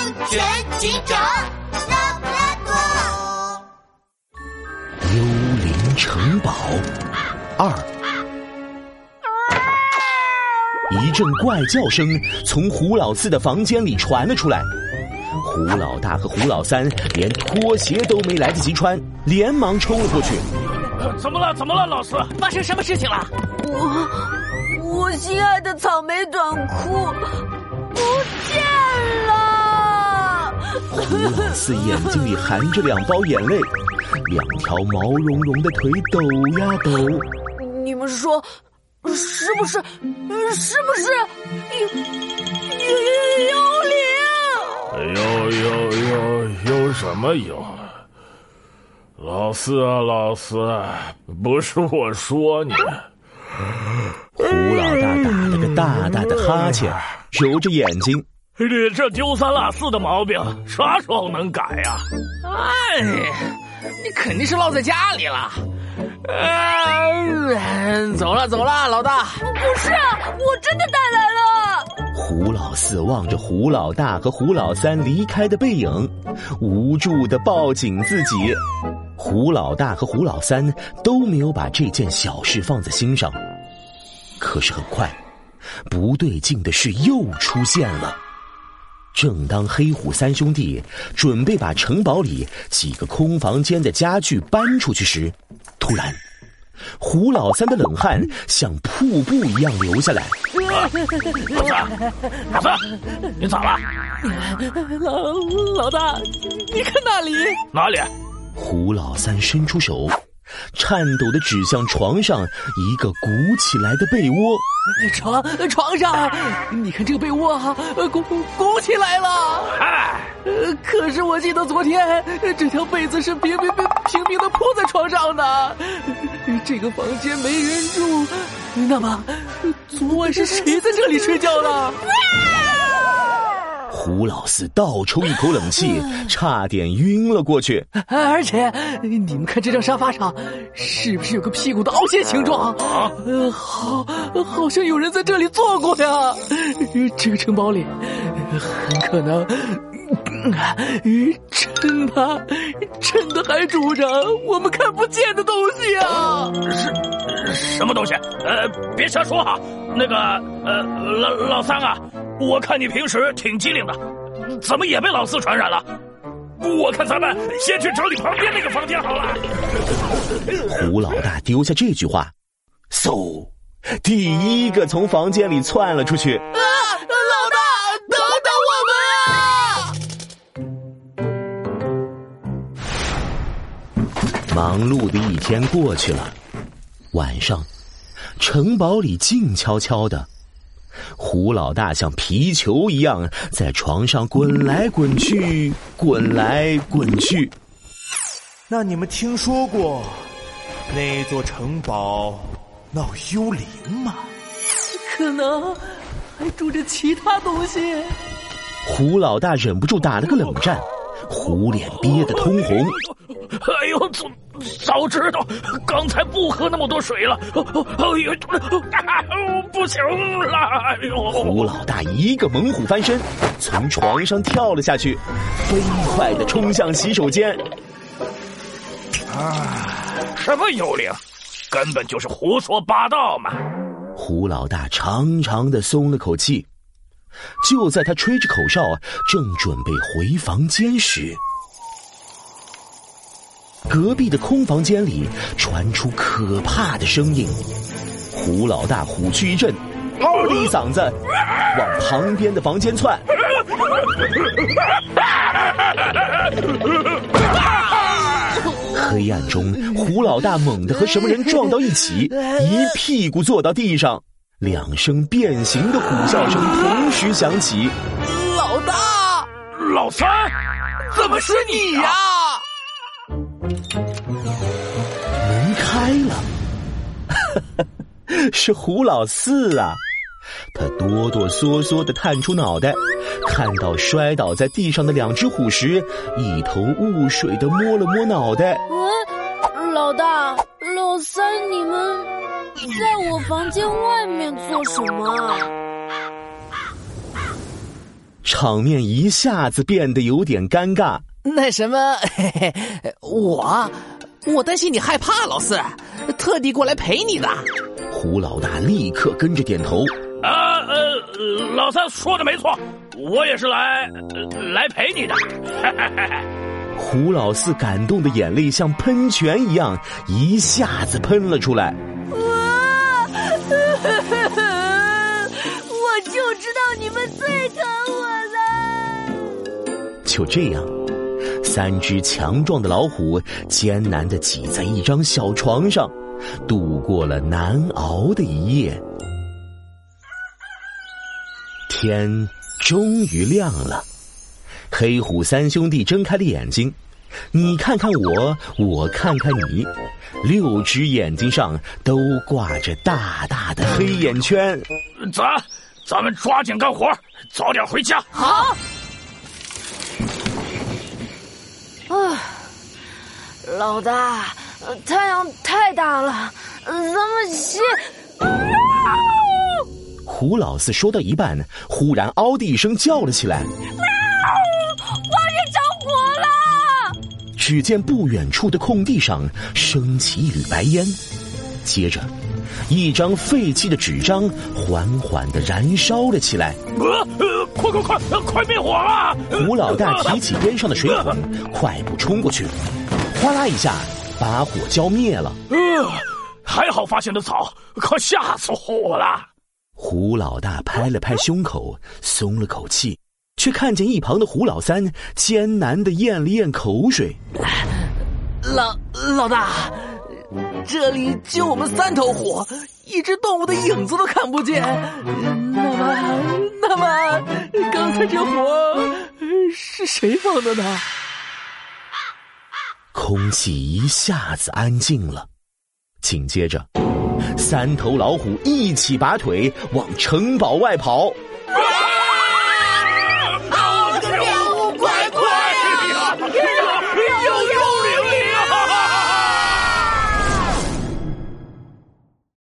安全警长拉布拉多。幽灵城堡二，一阵怪叫声从胡老四的房间里传了出来。胡老大和胡老三连拖鞋都没来得及穿，连忙冲了过去。怎么了？怎么了，老四？发生什么事情了？我我心爱的草莓短裤胡老四眼睛里含着两包眼泪，两条毛茸茸的腿抖呀抖。你们说，是不是？是不是有有幽灵？有有有有什么有？老四啊，老四，不是我说你。胡老大打了个大大的哈欠，揉着眼睛。你这丢三落四的毛病，啥时候能改呀？哎，你肯定是落在家里了。嗯，走了走了，老大。不是，我真的带来了。胡老四望着胡老大和胡老三离开的背影，无助的抱紧自己。胡老大和胡老三都没有把这件小事放在心上。可是很快，不对劲的事又出现了。正当黑虎三兄弟准备把城堡里几个空房间的家具搬出去时，突然，胡老三的冷汗像瀑布一样流下来。老三，老三，你咋了？老老大，你看那里？哪里？胡老三伸出手，颤抖的指向床上一个鼓起来的被窝。床床上，你看这个被窝啊，鼓鼓起来了。哎，可是我记得昨天这条被子是平平平平平的铺在床上的。这个房间没人住，那么昨晚是谁在这里睡觉了？胡老四倒抽一口冷气，差点晕了过去。而且，你们看这张沙发上，是不是有个屁股的凹陷形状？呃，好，好像有人在这里坐过呀。这个城堡里，很可能，真的，真的还住着我们看不见的东西啊！是什么东西？呃，别瞎说哈。那个，呃，老老三啊。我看你平时挺机灵的，怎么也被老四传染了？我看咱们先去整理旁边那个房间好了。胡老大丢下这句话，嗖，第一个从房间里窜了出去。啊，老大，等等我们啊！忙碌的一天过去了，晚上，城堡里静悄悄的。胡老大像皮球一样在床上滚来滚去，滚来滚去。那你们听说过那座城堡闹幽灵吗？可能还住着其他东西。胡老大忍不住打了个冷战，胡脸憋得通红。哎呦，早早知道刚才不喝那么多水了。哎呦，不行了！哎呦，胡老大一个猛虎翻身，从床上跳了下去，飞快的冲向洗手间。啊，什么幽灵？根本就是胡说八道嘛！胡老大长长的松了口气。就在他吹着口哨，正准备回房间时。隔壁的空房间里传出可怕的声音，胡老大虎躯一震，嗷的一嗓子往旁边的房间窜。黑暗中，胡老大猛地和什么人撞到一起，一屁股坐到地上，两声变形的虎啸声同时响起。老大，老三，怎么是你呀？门开了，是胡老四啊！他哆哆嗦嗦的探出脑袋，看到摔倒在地上的两只虎时，一头雾水的摸了摸脑袋。嗯，老大、老三，你们在我房间外面做什么？场面一下子变得有点尴尬。那什么，嘿嘿，我我担心你害怕，老四，特地过来陪你的。胡老大立刻跟着点头。啊呃，老三说的没错，我也是来来陪你的。胡老四感动的眼泪像喷泉一样一下子喷了出来。我我就知道你们最疼我了。就这样，三只强壮的老虎艰难的挤在一张小床上，度过了难熬的一夜。天终于亮了，黑虎三兄弟睁开了眼睛，你看看我，我看看你，六只眼睛上都挂着大大的黑眼圈。咱，咱们抓紧干活，早点回家。好。啊，老大，太阳太大了，咱们先。胡老四说到一半，忽然嗷的一声叫了起来：“ 外面着火了！”只见不远处的空地上升起一缕白烟，接着，一张废弃的纸张缓缓的燃烧了起来。呃，快快快，快灭火啊！胡老大提起边上的水桶，快步冲过去，哗啦一下把火浇灭了。呃，还好发现的早，可吓死我了。胡老大拍了拍胸口，松了口气，却看见一旁的胡老三艰难的咽了咽口水。老老大，这里就我们三头虎，一只动物的影子都看不见。那么，那么，刚才这火是谁放的呢？空气一下子安静了，紧接着。三头老虎一起拔腿往城堡外跑。